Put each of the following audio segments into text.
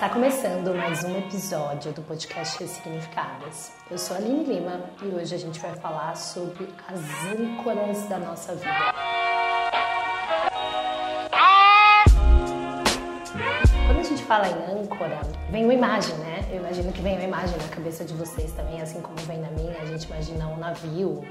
Está começando mais um episódio do podcast Ressignificadas. Eu sou a Aline Lima e hoje a gente vai falar sobre as âncoras da nossa vida. Fala em âncora, vem uma imagem, né? Eu imagino que vem uma imagem na cabeça de vocês também, assim como vem na minha. A gente imagina um navio,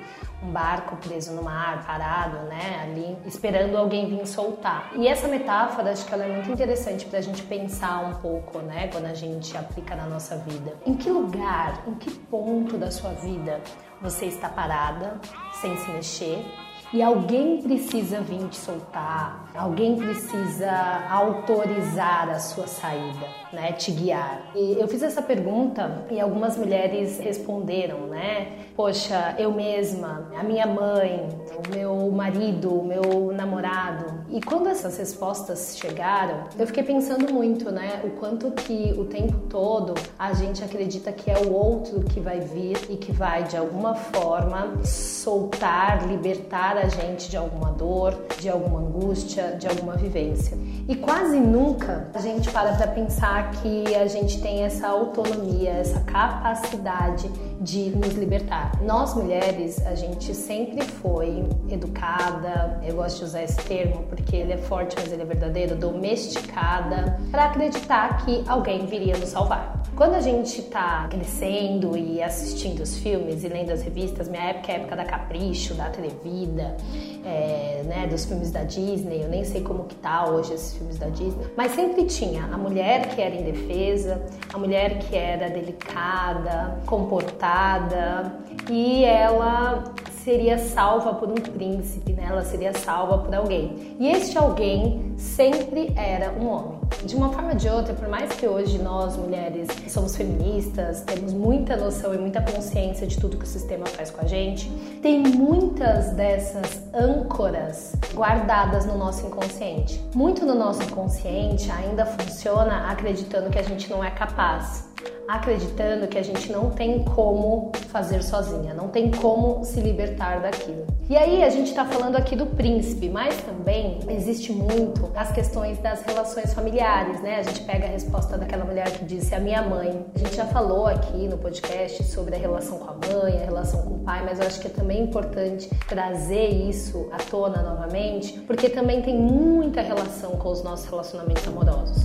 um barco preso no mar, parado, né? Ali, esperando alguém vir soltar. E essa metáfora, acho que ela é muito interessante para a gente pensar um pouco, né? Quando a gente aplica na nossa vida. Em que lugar, em que ponto da sua vida você está parada, sem se mexer? E alguém precisa vir te soltar, alguém precisa autorizar a sua saída, né? Te guiar. E eu fiz essa pergunta e algumas mulheres responderam, né? Poxa, eu mesma, a minha mãe, o meu marido, o meu namorado. E quando essas respostas chegaram, eu fiquei pensando muito, né? O quanto que o tempo todo a gente acredita que é o outro que vai vir e que vai de alguma forma soltar, libertar a gente de alguma dor, de alguma angústia, de alguma vivência. E quase nunca a gente para para pensar que a gente tem essa autonomia, essa capacidade de nos libertar. Nós mulheres, a gente sempre foi educada, eu gosto de usar esse termo porque ele é forte, mas ele é verdadeiro, domesticada, para acreditar que alguém viria nos salvar. Quando a gente tá crescendo e assistindo os filmes e lendo as revistas, minha época é época da Capricho, da Atrevida, é, né, dos filmes da Disney, eu nem sei como que tá hoje esses filmes da Disney, mas sempre tinha a mulher que era indefesa, a mulher que era delicada, comportada e ela seria salva por um príncipe, né? Ela seria salva por alguém. E este alguém sempre era um homem. De uma forma ou de outra, por mais que hoje nós mulheres somos feministas, temos muita noção e muita consciência de tudo que o sistema faz com a gente, tem muitas dessas âncoras guardadas no nosso inconsciente. Muito no nosso inconsciente ainda funciona acreditando que a gente não é capaz acreditando que a gente não tem como fazer sozinha, não tem como se libertar daquilo. E aí a gente está falando aqui do príncipe, mas também existe muito as questões das relações familiares, né? A gente pega a resposta daquela mulher que disse a minha mãe. A gente já falou aqui no podcast sobre a relação com a mãe, a relação com o pai, mas eu acho que é também importante trazer isso à tona novamente, porque também tem muita relação com os nossos relacionamentos amorosos.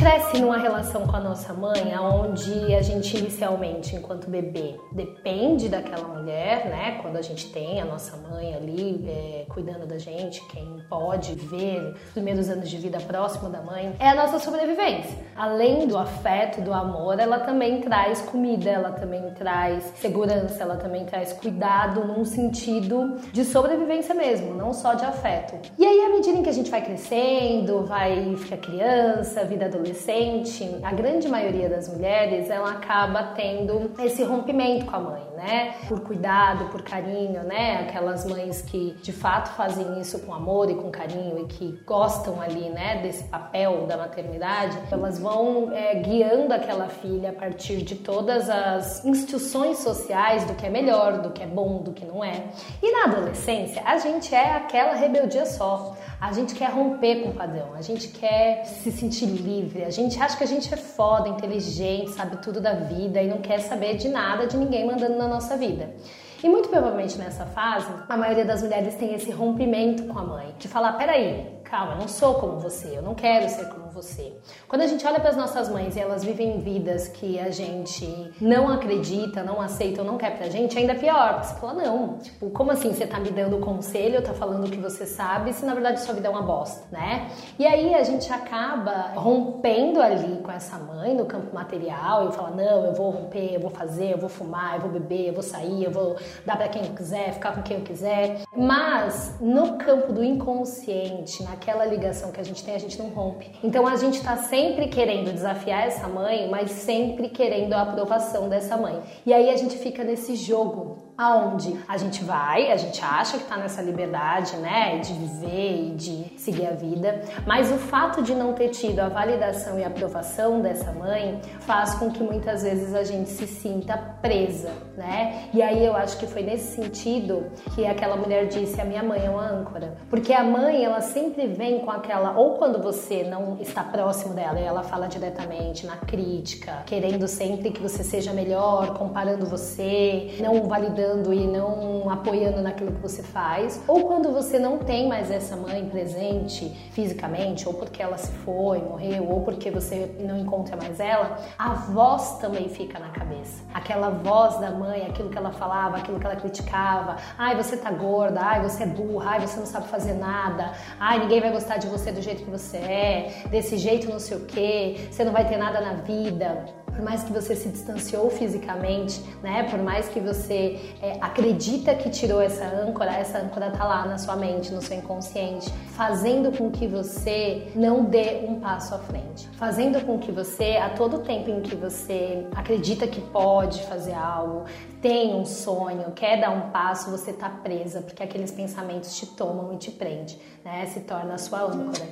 Cresce numa relação com a nossa mãe, onde a gente inicialmente, enquanto bebê, depende daquela mulher, né? Quando a gente tem a nossa mãe ali é, cuidando da gente, quem pode ver os primeiros anos de vida próximo da mãe, é a nossa sobrevivência. Além do afeto, do amor, ela também traz comida, ela também traz segurança, ela também traz cuidado num sentido de sobrevivência mesmo, não só de afeto. E aí, à medida em que a gente vai crescendo, vai ficar criança, vida adolescente, a grande maioria das mulheres ela acaba tendo esse rompimento com a mãe, né? Por cuidado, por carinho, né? Aquelas mães que de fato fazem isso com amor e com carinho e que gostam ali, né? Desse papel da maternidade, elas vão é, guiando aquela filha a partir de todas as instituições sociais do que é melhor, do que é bom, do que não é. E na adolescência a gente é aquela rebeldia só. A gente quer romper com o padrão, a gente quer se sentir livre, a gente acha que a gente é foda, inteligente, sabe tudo da vida e não quer saber de nada de ninguém mandando na nossa vida. E muito provavelmente nessa fase, a maioria das mulheres tem esse rompimento com a mãe, de falar: peraí, calma, eu não sou como você, eu não quero ser como você. Quando a gente olha para as nossas mães e elas vivem vidas que a gente não acredita, não aceita ou não quer pra gente, ainda é pior. Porque você fala, não, tipo, como assim você tá me dando conselho, tá falando o que você sabe, se na verdade sua vida é uma bosta, né? E aí a gente acaba rompendo ali com essa mãe no campo material e fala, não, eu vou romper, eu vou fazer, eu vou fumar, eu vou beber, eu vou sair, eu vou dar para quem eu quiser, ficar com quem eu quiser. Mas no campo do inconsciente, na aquela ligação que a gente tem, a gente não rompe. Então a gente está sempre querendo desafiar essa mãe, mas sempre querendo a aprovação dessa mãe. E aí a gente fica nesse jogo aonde a gente vai, a gente acha que está nessa liberdade, né, de viver e de seguir a vida, mas o fato de não ter tido a validação e aprovação dessa mãe faz com que muitas vezes a gente se sinta presa, né? E aí eu acho que foi nesse sentido que aquela mulher disse: "A minha mãe é uma âncora", porque a mãe ela sempre vem com aquela ou quando você não está próximo dela e ela fala diretamente na crítica, querendo sempre que você seja melhor, comparando você, não validando e não apoiando naquilo que você faz, ou quando você não tem mais essa mãe presente fisicamente, ou porque ela se foi, morreu, ou porque você não encontra mais ela, a voz também fica na cabeça. Aquela voz da mãe, aquilo que ela falava, aquilo que ela criticava. Ai, você tá gorda, ai, você é burra, ai, você não sabe fazer nada, ai, ninguém vai gostar de você do jeito que você é, desse jeito não sei o que, você não vai ter nada na vida por mais que você se distanciou fisicamente, né? Por mais que você é, acredita que tirou essa âncora, essa âncora tá lá na sua mente, no seu inconsciente, fazendo com que você não dê um passo à frente, fazendo com que você, a todo tempo em que você acredita que pode fazer algo, tem um sonho, quer dar um passo, você tá presa, porque aqueles pensamentos te tomam e te prende, né? Se torna a sua âncora.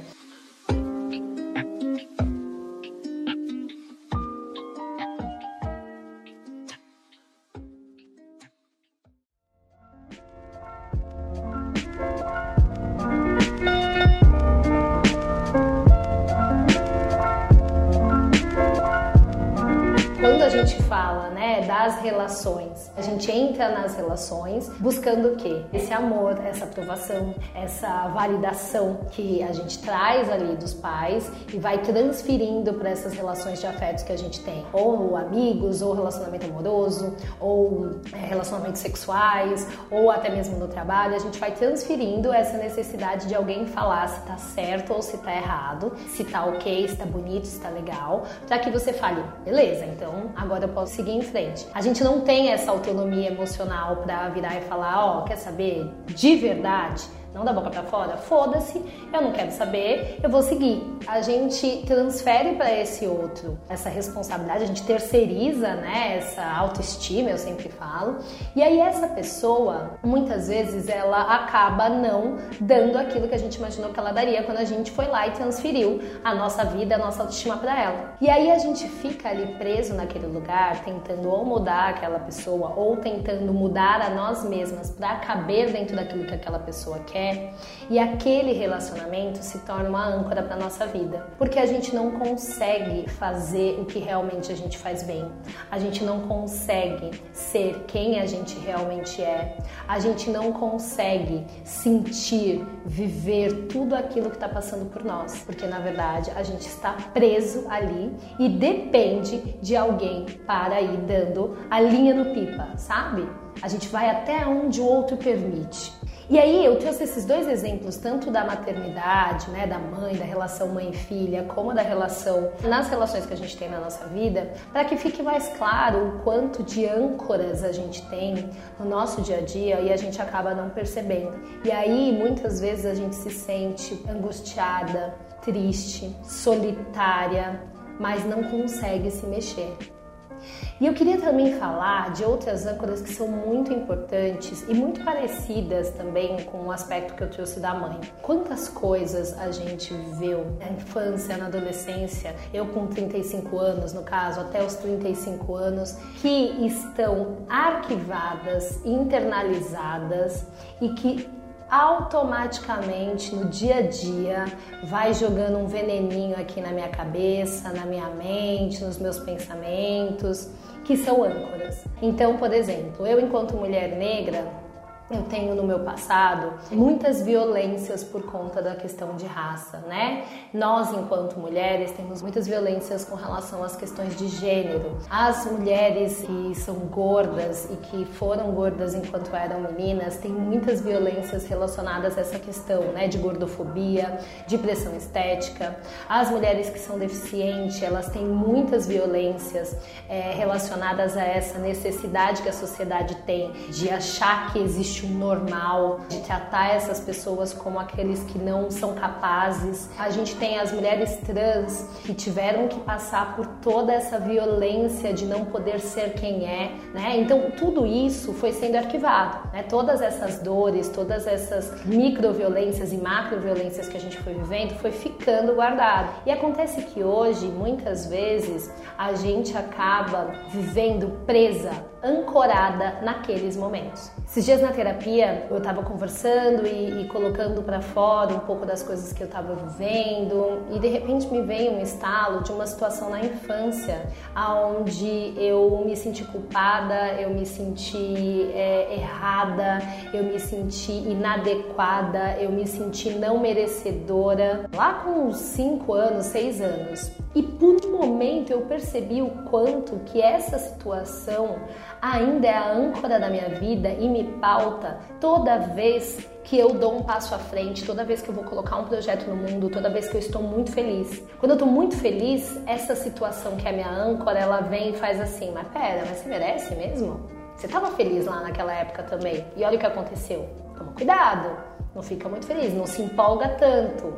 Relações buscando o quê? Esse amor, essa aprovação, essa validação que a gente traz ali dos pais e vai transferindo para essas relações de afetos que a gente tem, ou amigos, ou relacionamento amoroso, ou é, relacionamentos sexuais, ou até mesmo no trabalho, a gente vai transferindo essa necessidade de alguém falar se tá certo ou se tá errado, se tá ok, se tá bonito, se tá legal, para que você fale, beleza, então agora eu posso seguir em frente. A gente não tem essa autonomia emocional para virar e falar, ó, oh, quer saber? De verdade, não da boca para fora, foda-se, eu não quero saber, eu vou seguir. A gente transfere para esse outro essa responsabilidade, a gente terceiriza, né, essa autoestima, eu sempre falo. E aí essa pessoa, muitas vezes ela acaba não dando aquilo que a gente imaginou que ela daria quando a gente foi lá e transferiu a nossa vida, a nossa autoestima para ela. E aí a gente fica ali preso naquele lugar, tentando ou mudar aquela pessoa ou tentando mudar a nós mesmas para caber dentro daquilo que aquela pessoa quer quer, e aquele relacionamento se torna uma âncora para nossa vida, porque a gente não consegue fazer o que realmente a gente faz bem, a gente não consegue ser quem a gente realmente é, a gente não consegue sentir, viver tudo aquilo que está passando por nós, porque na verdade a gente está preso ali e depende de alguém para ir dando a linha no pipa, sabe? A gente vai até onde o outro permite. E aí eu trouxe esses dois exemplos, tanto da maternidade, né, da mãe, da relação mãe-filha, como da relação nas relações que a gente tem na nossa vida, para que fique mais claro o quanto de âncoras a gente tem no nosso dia a dia e a gente acaba não percebendo. E aí muitas vezes a gente se sente angustiada, triste, solitária, mas não consegue se mexer. E eu queria também falar de outras âncoras que são muito importantes e muito parecidas também com o aspecto que eu trouxe da mãe. Quantas coisas a gente viveu na infância, na adolescência, eu com 35 anos, no caso, até os 35 anos, que estão arquivadas, internalizadas e que automaticamente no dia a dia vai jogando um veneninho aqui na minha cabeça, na minha mente, nos meus pensamentos, que são âncoras. Então, por exemplo, eu enquanto mulher negra, eu tenho no meu passado muitas violências por conta da questão de raça, né? Nós, enquanto mulheres, temos muitas violências com relação às questões de gênero. As mulheres que são gordas e que foram gordas enquanto eram meninas têm muitas violências relacionadas a essa questão, né? De gordofobia, de pressão estética. As mulheres que são deficientes, elas têm muitas violências é, relacionadas a essa necessidade que a sociedade tem de achar que existe existe um normal de tratar essas pessoas como aqueles que não são capazes. A gente tem as mulheres trans que tiveram que passar por toda essa violência de não poder ser quem é, né? Então tudo isso foi sendo arquivado, né? Todas essas dores, todas essas microviolências e macroviolências que a gente foi vivendo foi ficando guardado. E acontece que hoje, muitas vezes, a gente acaba vivendo presa, ancorada naqueles momentos. Esses dias na terapia, eu estava conversando e, e colocando para fora um pouco das coisas que eu estava vivendo e de repente me veio um estalo de uma situação na infância, aonde eu me senti culpada, eu me senti é, errada, eu me senti inadequada, eu me senti não merecedora. Lá com 5 anos, 6 anos. E por um momento eu percebi o quanto que essa situação ainda é a âncora da minha vida e me pauta toda vez que eu dou um passo à frente, toda vez que eu vou colocar um projeto no mundo, toda vez que eu estou muito feliz. Quando eu estou muito feliz, essa situação que é a minha âncora, ela vem e faz assim, mas pera, mas você merece mesmo? Você estava feliz lá naquela época também. E olha o que aconteceu. Toma cuidado, não fica muito feliz, não se empolga tanto,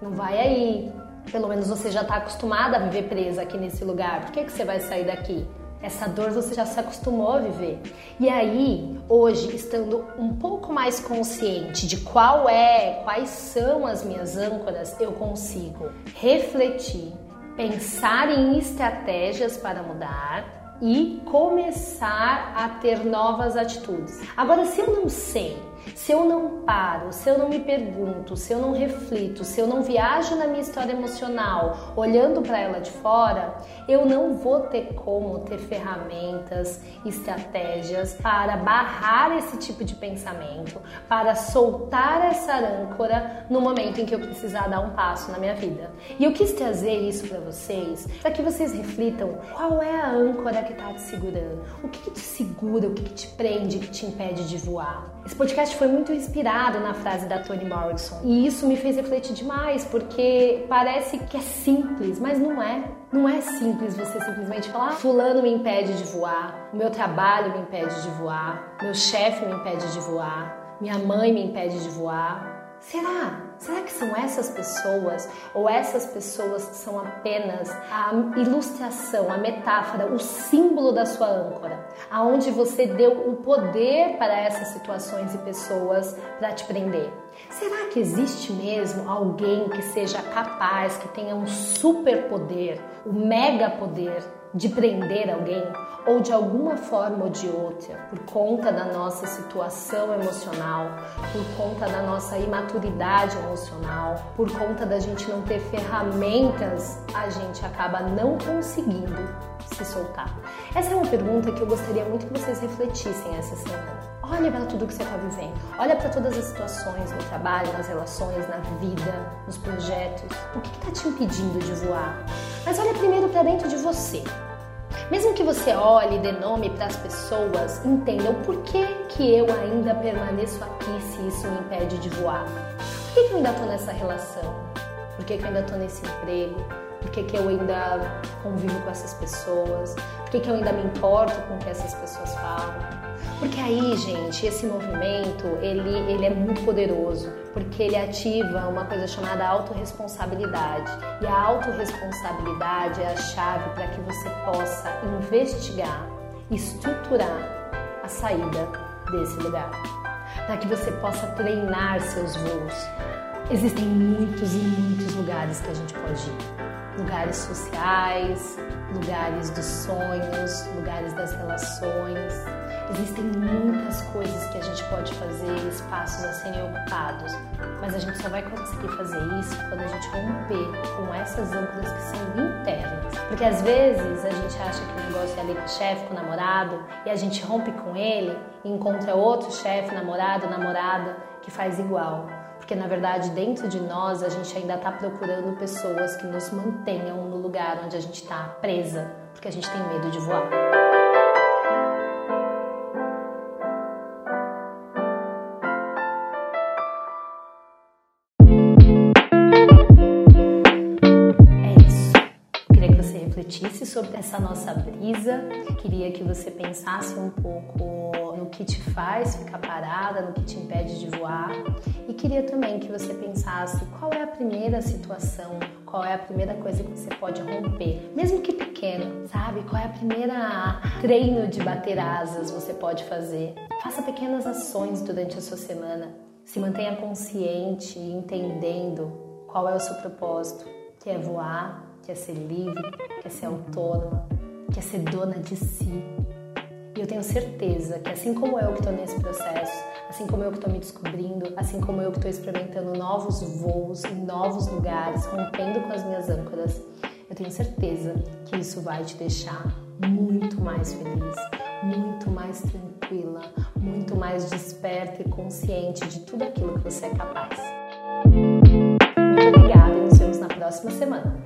não vai aí. Pelo menos você já está acostumada a viver presa aqui nesse lugar. Por que, que você vai sair daqui? Essa dor você já se acostumou a viver. E aí, hoje, estando um pouco mais consciente de qual é, quais são as minhas âncoras, eu consigo refletir, pensar em estratégias para mudar e começar a ter novas atitudes. Agora, se eu não sei se eu não paro, se eu não me pergunto, se eu não reflito, se eu não viajo na minha história emocional, olhando para ela de fora, eu não vou ter como ter ferramentas, estratégias para barrar esse tipo de pensamento, para soltar essa âncora no momento em que eu precisar dar um passo na minha vida. E eu quis trazer isso para vocês, para que vocês reflitam qual é a âncora que está te segurando, o que, que te segura, o que, que te prende, que te impede de voar. Esse podcast foi muito inspirado na frase da Toni Morrison e isso me fez refletir demais porque parece que é simples, mas não é. Não é simples você simplesmente falar: ah, Fulano me impede de voar, meu trabalho me impede de voar, meu chefe me impede de voar, minha mãe me impede de voar. Será? Será que são essas pessoas ou essas pessoas são apenas a ilustração, a metáfora, o símbolo da sua âncora, aonde você deu o poder para essas situações e pessoas para te prender? Será que existe mesmo alguém que seja capaz, que tenha um superpoder, o um mega poder de prender alguém ou de alguma forma ou de outra, por conta da nossa situação emocional, por conta da nossa imaturidade emocional, por conta da gente não ter ferramentas, a gente acaba não conseguindo se soltar? Essa é uma pergunta que eu gostaria muito que vocês refletissem essa semana. Olha para tudo que você está vivendo. Olha para todas as situações no trabalho, nas relações, na vida, nos projetos. O que está te impedindo de voar? Mas olha primeiro para dentro de você. Mesmo que você olhe e dê nome para as pessoas, entenda o porquê que eu ainda permaneço aqui se isso me impede de voar. Por que, que eu ainda estou nessa relação? Por que, que eu ainda estou nesse emprego? Por que, que eu ainda convivo com essas pessoas? Por que, que eu ainda me importo com o que essas pessoas falam? Porque aí, gente, esse movimento, ele, ele é muito poderoso, porque ele ativa uma coisa chamada autorresponsabilidade. E a autorresponsabilidade é a chave para que você possa investigar, estruturar a saída desse lugar. Para que você possa treinar seus voos. Existem muitos e muitos lugares que a gente pode ir. Lugares sociais, lugares dos sonhos, lugares das relações, Existem muitas coisas que a gente pode fazer, espaços a serem ocupados, mas a gente só vai conseguir fazer isso quando a gente romper com essas âncoras que são internas. Porque às vezes a gente acha que o negócio é ali com o chefe, com o namorado, e a gente rompe com ele e encontra outro chefe, namorado, namorada que faz igual. Porque na verdade, dentro de nós, a gente ainda está procurando pessoas que nos mantenham no lugar onde a gente está presa, porque a gente tem medo de voar. Essa nossa brisa. Queria que você pensasse um pouco no que te faz ficar parada, no que te impede de voar. E queria também que você pensasse qual é a primeira situação, qual é a primeira coisa que você pode romper, mesmo que pequeno, sabe? Qual é a primeira treino de bater asas você pode fazer? Faça pequenas ações durante a sua semana. Se mantenha consciente entendendo qual é o seu propósito, que é voar, que é ser livre, que é ser autônoma, que é ser dona de si. E eu tenho certeza que assim como eu que estou nesse processo, assim como eu que estou me descobrindo, assim como eu que estou experimentando novos voos em novos lugares, rompendo com as minhas âncoras, eu tenho certeza que isso vai te deixar muito mais feliz, muito mais tranquila, muito mais desperta e consciente de tudo aquilo que você é capaz. Muito obrigada e nos vemos na próxima semana.